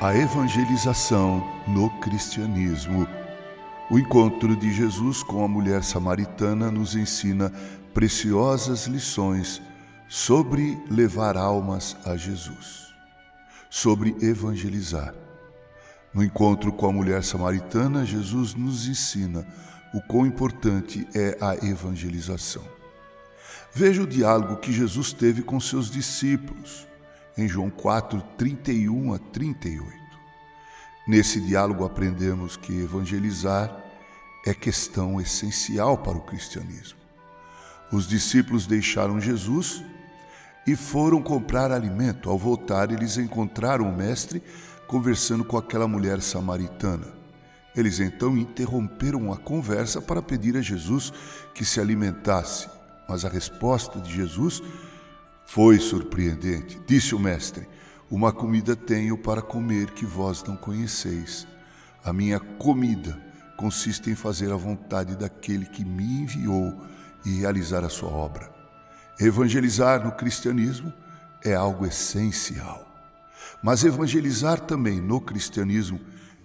A evangelização no cristianismo. O encontro de Jesus com a mulher samaritana nos ensina preciosas lições sobre levar almas a Jesus, sobre evangelizar. No encontro com a mulher samaritana, Jesus nos ensina o quão importante é a evangelização. Veja o diálogo que Jesus teve com seus discípulos em João 4, 31 a 38. Nesse diálogo aprendemos que evangelizar é questão essencial para o cristianismo. Os discípulos deixaram Jesus e foram comprar alimento. Ao voltar, eles encontraram o Mestre conversando com aquela mulher samaritana. Eles então interromperam a conversa para pedir a Jesus que se alimentasse, mas a resposta de Jesus foi surpreendente. Disse o mestre: Uma comida tenho para comer que vós não conheceis. A minha comida consiste em fazer a vontade daquele que me enviou e realizar a sua obra. Evangelizar no cristianismo é algo essencial. Mas evangelizar também no cristianismo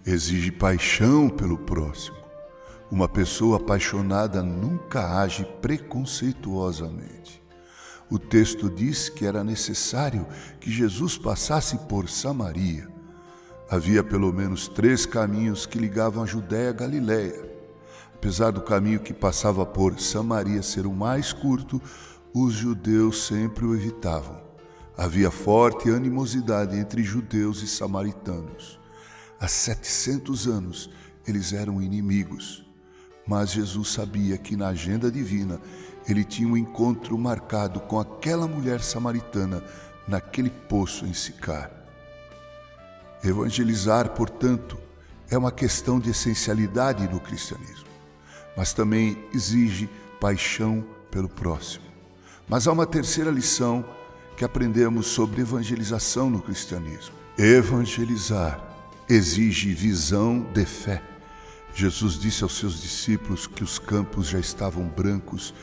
exige paixão pelo próximo. Uma pessoa apaixonada nunca age preconceituosamente. O texto diz que era necessário que Jesus passasse por Samaria. Havia pelo menos três caminhos que ligavam a Judéia a Galiléia. Apesar do caminho que passava por Samaria ser o mais curto, os judeus sempre o evitavam. Havia forte animosidade entre judeus e samaritanos. Há 700 anos eles eram inimigos. Mas Jesus sabia que na agenda divina ele tinha um encontro marcado com aquela mulher samaritana naquele poço em Sicar. Evangelizar, portanto, é uma questão de essencialidade no cristianismo, mas também exige paixão pelo próximo. Mas há uma terceira lição que aprendemos sobre evangelização no cristianismo. Evangelizar exige visão de fé. Jesus disse aos seus discípulos que os campos já estavam brancos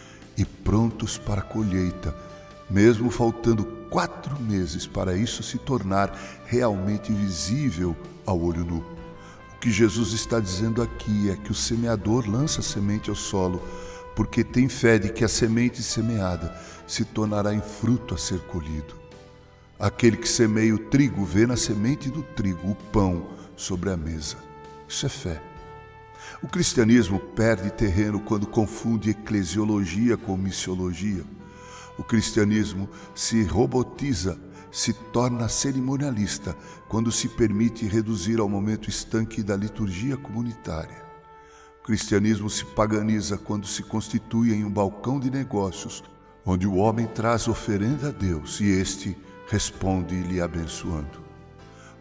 e prontos para a colheita, mesmo faltando quatro meses para isso se tornar realmente visível ao olho nu. O que Jesus está dizendo aqui é que o semeador lança a semente ao solo, porque tem fé de que a semente semeada se tornará em fruto a ser colhido. Aquele que semeia o trigo vê na semente do trigo o pão sobre a mesa. Isso é fé. O cristianismo perde terreno quando confunde eclesiologia com missiologia. O cristianismo se robotiza, se torna cerimonialista quando se permite reduzir ao momento estanque da liturgia comunitária. O cristianismo se paganiza quando se constitui em um balcão de negócios, onde o homem traz oferenda a Deus e este responde lhe abençoando.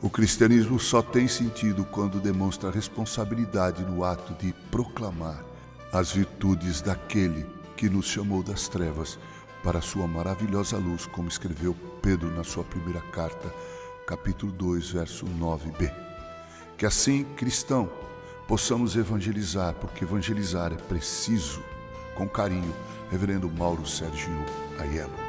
O cristianismo só tem sentido quando demonstra responsabilidade no ato de proclamar as virtudes daquele que nos chamou das trevas para a sua maravilhosa luz, como escreveu Pedro na sua primeira carta, capítulo 2, verso 9b. Que assim, cristão, possamos evangelizar, porque evangelizar é preciso. Com carinho, Reverendo Mauro Sérgio Aiello.